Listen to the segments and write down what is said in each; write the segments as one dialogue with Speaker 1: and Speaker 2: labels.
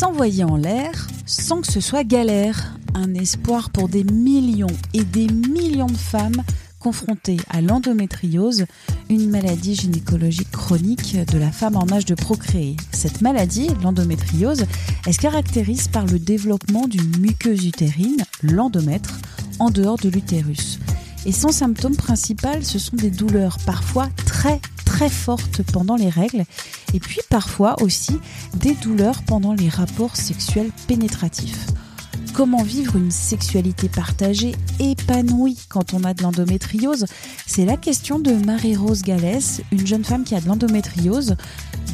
Speaker 1: S'envoyer en l'air sans que ce soit galère, un espoir pour des millions et des millions de femmes confrontées à l'endométriose, une maladie gynécologique chronique de la femme en âge de procréer. Cette maladie, l'endométriose, elle se caractérise par le développement d'une muqueuse utérine, l'endomètre, en dehors de l'utérus. Et son symptôme principal, ce sont des douleurs parfois très très fortes pendant les règles et puis parfois aussi des douleurs pendant les rapports sexuels pénétratifs. Comment vivre une sexualité partagée, épanouie quand on a de l'endométriose? C'est la question de Marie-Rose Gallès, une jeune femme qui a de l'endométriose.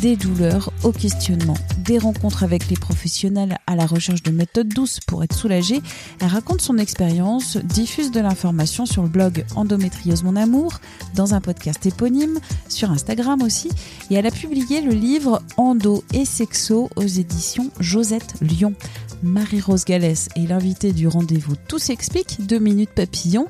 Speaker 1: Des douleurs au questionnement, des rencontres avec les professionnels à la recherche de méthodes douces pour être soulagée. Elle raconte son expérience, diffuse de l'information sur le blog Endométriose Mon Amour, dans un podcast éponyme, sur Instagram aussi, et elle a publié le livre Endo et Sexo aux éditions Josette Lyon. Marie-Rose Gallès est l'invitée du rendez-vous Tout s'explique, deux minutes papillon.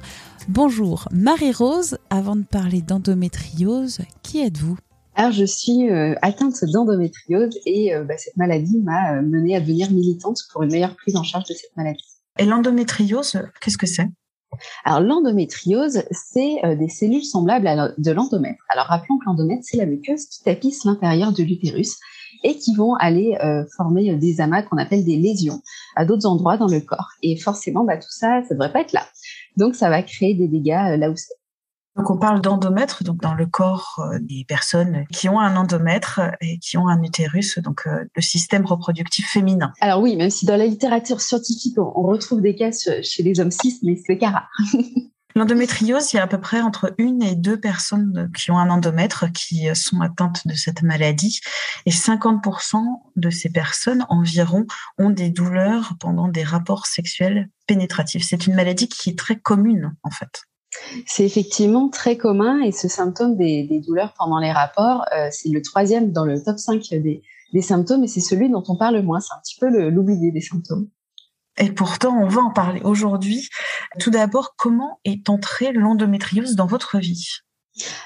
Speaker 1: Bonjour Marie-Rose, avant de parler d'endométriose, qui êtes-vous?
Speaker 2: Alors, je suis euh, atteinte d'endométriose et euh, bah, cette maladie m'a euh, menée à devenir militante pour une meilleure prise en charge de cette maladie.
Speaker 1: Et l'endométriose, qu'est-ce que c'est?
Speaker 2: Alors, l'endométriose, c'est des cellules semblables à de l'endomètre. Alors, rappelons que l'endomètre, c'est la muqueuse qui tapisse l'intérieur de l'utérus et qui vont aller former des amas qu'on appelle des lésions à d'autres endroits dans le corps. Et forcément, bah, tout ça, ça devrait pas être là. Donc, ça va créer des dégâts là où c'est.
Speaker 1: Donc on parle d'endomètre, donc dans le corps euh, des personnes qui ont un endomètre et qui ont un utérus, donc euh, le système reproductif féminin.
Speaker 2: Alors oui, même si dans la littérature scientifique on retrouve des cas chez les hommes cis, mais c'est cas rare.
Speaker 1: L'endométriose, il y a à peu près entre une et deux personnes qui ont un endomètre qui sont atteintes de cette maladie. Et 50% de ces personnes environ ont des douleurs pendant des rapports sexuels pénétratifs. C'est une maladie qui est très commune, en fait.
Speaker 2: C'est effectivement très commun et ce symptôme des, douleurs pendant les rapports, euh, c'est le troisième dans le top 5 des, symptômes et c'est celui dont on parle le moins. C'est un petit peu l'oublié des symptômes.
Speaker 1: Et pourtant, on va en parler aujourd'hui. Tout d'abord, comment est entrée l'endométriose dans votre vie?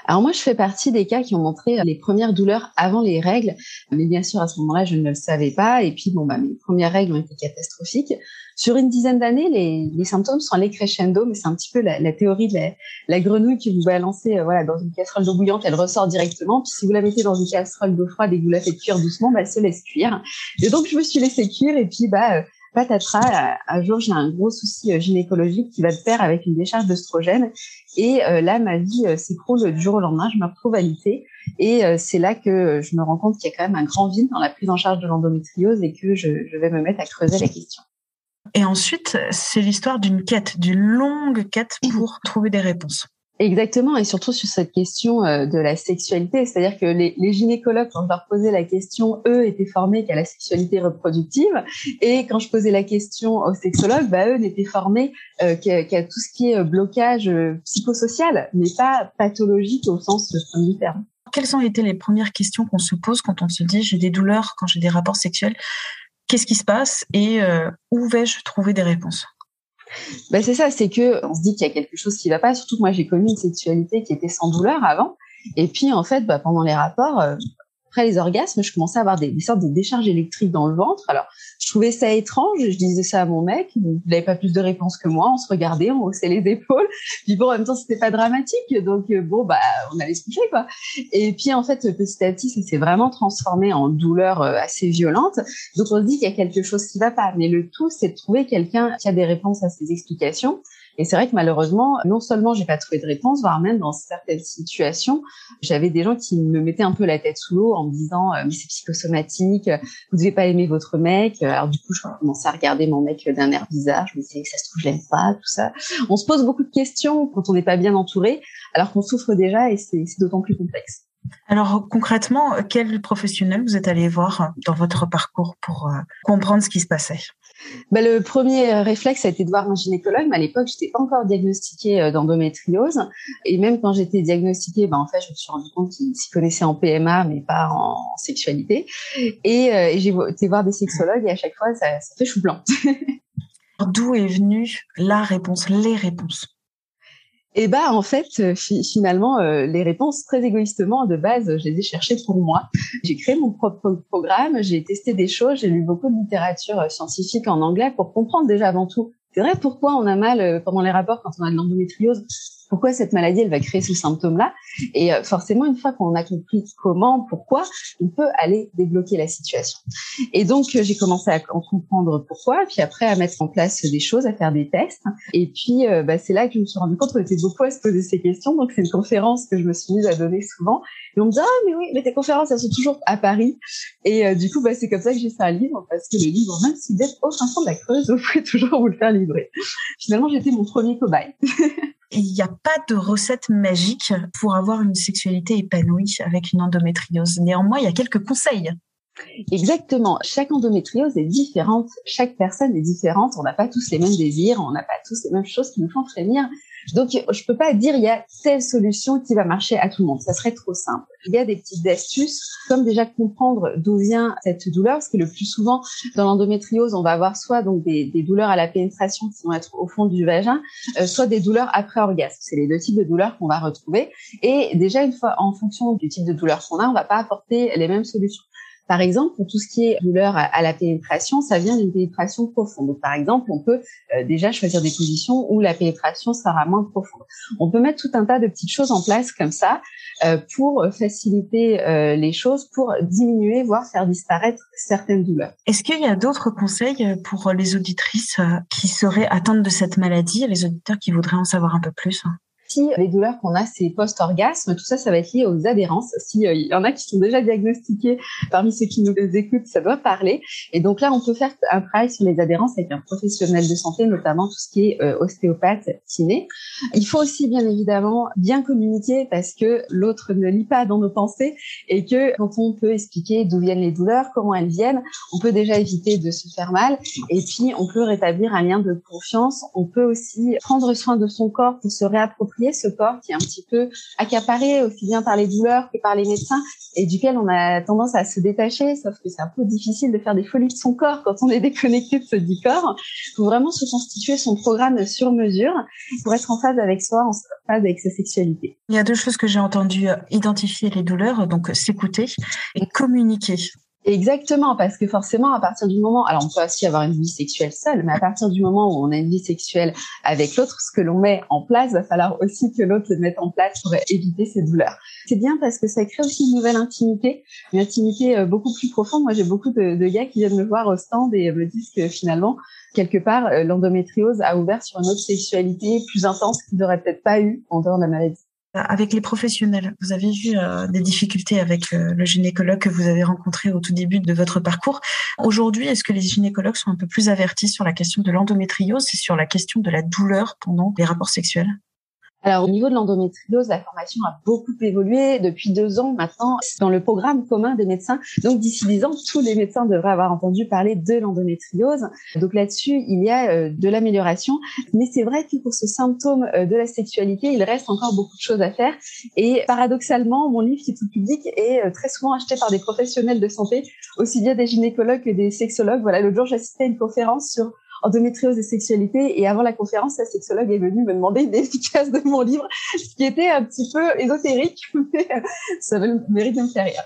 Speaker 2: Alors moi, je fais partie des cas qui ont montré les premières douleurs avant les règles, mais bien sûr à ce moment-là, je ne le savais pas. Et puis bon, bah, mes premières règles ont été catastrophiques. Sur une dizaine d'années, les, symptômes sont allés crescendo, mais c'est un petit peu la, théorie de la, la, grenouille que vous balancez euh, voilà dans une casserole d'eau bouillante, elle ressort directement. Puis si vous la mettez dans une casserole d'eau froide et que vous la faites cuire doucement, bah, elle se laisse cuire. Et donc je me suis laissée cuire et puis bah euh, patatras, un jour j'ai un gros souci euh, gynécologique qui va de pair avec une décharge d'œstrogène et euh, là ma vie euh, s'écroule du jour au lendemain, je me retrouve alitée et c'est là que je me rends compte qu'il y a quand même un grand vide dans la prise en charge de l'endométriose et que je, je vais me mettre à creuser la question.
Speaker 1: Et ensuite, c'est l'histoire d'une quête, d'une longue quête pour trouver des réponses.
Speaker 2: Exactement, et surtout sur cette question euh, de la sexualité, c'est-à-dire que les, les, gynécologues, quand je leur posais la question, eux étaient formés qu'à la sexualité reproductive, et quand je posais la question aux sexologues, bah, eux n'étaient formés euh, qu'à tout ce qui est euh, blocage psychosocial, mais pas pathologique au sens du terme.
Speaker 1: Quelles ont été les premières questions qu'on se pose quand on se dit j'ai des douleurs quand j'ai des rapports sexuels? Qu'est-ce qui se passe? Et où vais-je trouver des réponses?
Speaker 2: Ben c'est ça, c'est que on se dit qu'il y a quelque chose qui va pas. Surtout que moi, j'ai connu une sexualité qui était sans douleur avant. Et puis, en fait, bah, pendant les rapports, euh, après les orgasmes, je commençais à avoir des, sortes de décharges électriques dans le ventre. Alors, je trouvais ça étrange. Je disais ça à mon mec. Il n'avait pas plus de réponses que moi. On se regardait, on haussait les épaules. Puis bon, en même temps, c'était pas dramatique. Donc, euh, bon, bah, on allait se coucher, quoi. Et puis, en fait, petit à petit, ça s'est vraiment transformé en douleur euh, assez violente. Donc, on se dit qu'il y a quelque chose qui va pas. Mais le tout, c'est de trouver quelqu'un qui a des réponses à ces explications. Et c'est vrai que malheureusement, non seulement j'ai pas trouvé de réponse, voire même dans certaines situations, j'avais des gens qui me mettaient un peu la tête sous l'eau en me disant mais c'est psychosomatique, vous devez pas aimer votre mec. Alors du coup, je commençais à regarder mon mec d'un air bizarre. Je me disais ça se trouve je l'aime pas, tout ça. On se pose beaucoup de questions quand on n'est pas bien entouré, alors qu'on souffre déjà et c'est d'autant plus complexe.
Speaker 1: Alors concrètement, quel professionnel vous êtes allé voir dans votre parcours pour euh, comprendre ce qui se passait?
Speaker 2: Bah, le premier réflexe a été de voir un gynécologue, à l'époque, j'étais pas encore diagnostiquée euh, d'endométriose. Et même quand j'étais diagnostiquée, bah, en fait, je me suis rendu compte qu'il s'y connaissait en PMA, mais pas en sexualité. Et, euh, j'ai été voir des sexologues, et à chaque fois, ça fait chou blanc.
Speaker 1: D'où est venue la réponse, les réponses?
Speaker 2: Et bah en fait, euh, finalement, euh, les réponses très égoïstement de base, je les ai cherchées pour moi. J'ai créé mon propre programme, j'ai testé des choses, j'ai lu beaucoup de littérature euh, scientifique en anglais pour comprendre déjà avant tout. C'est vrai pourquoi on a mal pendant les rapports quand on a de l'endométriose? Pourquoi cette maladie elle va créer ce symptôme-là. Et euh, forcément, une fois qu'on a compris comment, pourquoi, on peut aller débloquer la situation. Et donc, euh, j'ai commencé à comprendre pourquoi, puis après à mettre en place des choses, à faire des tests. Et puis, euh, bah, c'est là que je me suis rendu compte qu'on était beaucoup à se poser ces questions. Donc, c'est une conférence que je me suis mise à donner souvent. Et on me dit, ah, mais oui, mais tes conférences, elles sont toujours à Paris. Et du coup, bah, c'est comme ça que j'ai fait un livre, parce que le livre, même s'il est au fin fond de la Creuse, vous pouvez toujours vous le faire livrer. Finalement, j'étais mon premier cobaye.
Speaker 1: Il n'y a pas de recette magique pour avoir une sexualité épanouie avec une endométriose. Néanmoins, il y a quelques conseils.
Speaker 2: Exactement. Chaque endométriose est différente. Chaque personne est différente. On n'a pas tous les mêmes désirs. On n'a pas tous les mêmes choses qui nous font frémir. Donc, je peux pas dire il y a telle solution qui va marcher à tout le monde. Ça serait trop simple. Il y a des petites astuces, comme déjà comprendre d'où vient cette douleur, parce que le plus souvent dans l'endométriose, on va avoir soit donc des, douleurs à la pénétration qui vont être au fond du vagin, euh, soit des douleurs après orgasme. C'est les deux types de douleurs qu'on va retrouver. Et déjà une fois en fonction du type de douleur qu'on a, on va pas apporter les mêmes solutions. Par exemple, pour tout ce qui est douleur à, la pénétration, ça vient d'une pénétration profonde. Donc, par exemple, on peut euh, déjà choisir des positions où la pénétration sera moins profonde. On peut mettre tout un tas de petites choses en place comme ça euh, pour faciliter euh, les choses, pour diminuer, voire faire disparaître certaines douleurs.
Speaker 1: Est-ce qu'il y a d'autres conseils pour les auditrices qui seraient atteintes de cette maladie, les auditeurs qui voudraient en savoir un peu plus
Speaker 2: si les douleurs qu'on a, c'est post-orgasme, tout ça, ça va être lié aux adhérences. S'il euh, y en a qui sont déjà diagnostiqués parmi ceux qui nous écoutent, ça doit parler. Et donc là, on peut faire un travail sur les adhérences avec un professionnel de santé, notamment tout ce qui est euh, ostéopathe, kiné. Il faut aussi, bien évidemment, bien communiquer parce que l'autre ne lit pas dans nos pensées et que quand on peut expliquer d'où viennent les douleurs, comment elles viennent, on peut déjà éviter de se faire mal. Et puis, on peut rétablir un lien de confiance. On peut aussi prendre soin de son corps pour se réapproprier ce corps qui est un petit peu accaparé aussi bien par les douleurs que par les médecins et duquel on a tendance à se détacher, sauf que c'est un peu difficile de faire des folies de son corps quand on est déconnecté de ce dit corps. Il vraiment se constituer son programme sur mesure pour être en phase avec soi, en phase avec sa sexualité.
Speaker 1: Il y a deux choses que j'ai entendues, identifier les douleurs, donc s'écouter et communiquer.
Speaker 2: Exactement, parce que forcément, à partir du moment, alors on peut aussi avoir une vie sexuelle seule, mais à partir du moment où on a une vie sexuelle avec l'autre, ce que l'on met en place, va falloir aussi que l'autre le mette en place pour éviter ces douleurs. C'est bien parce que ça crée aussi une nouvelle intimité, une intimité euh, beaucoup plus profonde. Moi, j'ai beaucoup de, de, gars qui viennent me voir au stand et me disent que finalement, quelque part, euh, l'endométriose a ouvert sur une autre sexualité plus intense qu'ils n'auraient peut-être pas eu en dehors de la maladie
Speaker 1: avec les professionnels. Vous avez euh, des difficultés avec euh, le gynécologue que vous avez rencontré au tout début de votre parcours. Aujourd'hui, est-ce que les gynécologues sont un peu plus avertis sur la question de l'endométriose et sur la question de la douleur pendant les rapports sexuels?
Speaker 2: Alors au niveau de l'endométriose, la formation a beaucoup évolué depuis deux ans maintenant dans le programme commun des médecins. Donc d'ici dix ans, tous les médecins devraient avoir entendu parler de l'endométriose. Donc là-dessus, il y a euh, de l'amélioration. Mais c'est vrai que pour ce symptôme euh, de la sexualité, il reste encore beaucoup de choses à faire. Et paradoxalement, mon livre qui est tout public est euh, très souvent acheté par des professionnels de santé, aussi bien des gynécologues que des sexologues. Voilà, l'autre jour, j'assistais à une conférence sur endométriose et sexualité. Et avant la conférence, la sexologue est venue me demander une efficace de mon livre, ce qui était un petit peu ésotérique, mais ça mérite de me faire rire.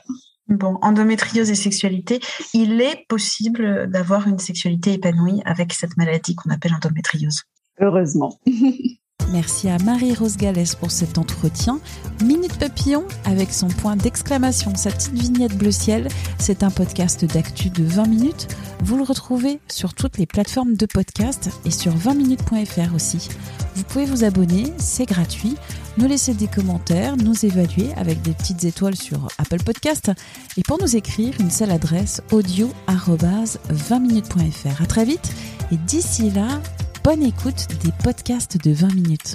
Speaker 1: Bon, endométriose et sexualité, il est possible d'avoir une sexualité épanouie avec cette maladie qu'on appelle endométriose.
Speaker 2: Heureusement.
Speaker 1: Merci à Marie-Rose Gallès pour cet entretien. Minute Papillon avec son point d'exclamation, sa petite vignette bleu ciel. C'est un podcast d'actu de 20 minutes. Vous le retrouvez sur toutes les plateformes de podcast et sur 20minutes.fr aussi. Vous pouvez vous abonner, c'est gratuit, nous laisser des commentaires, nous évaluer avec des petites étoiles sur Apple Podcast et pour nous écrire une seule adresse audio 20minutes.fr. À très vite et d'ici là, bonne écoute des podcasts de 20 minutes.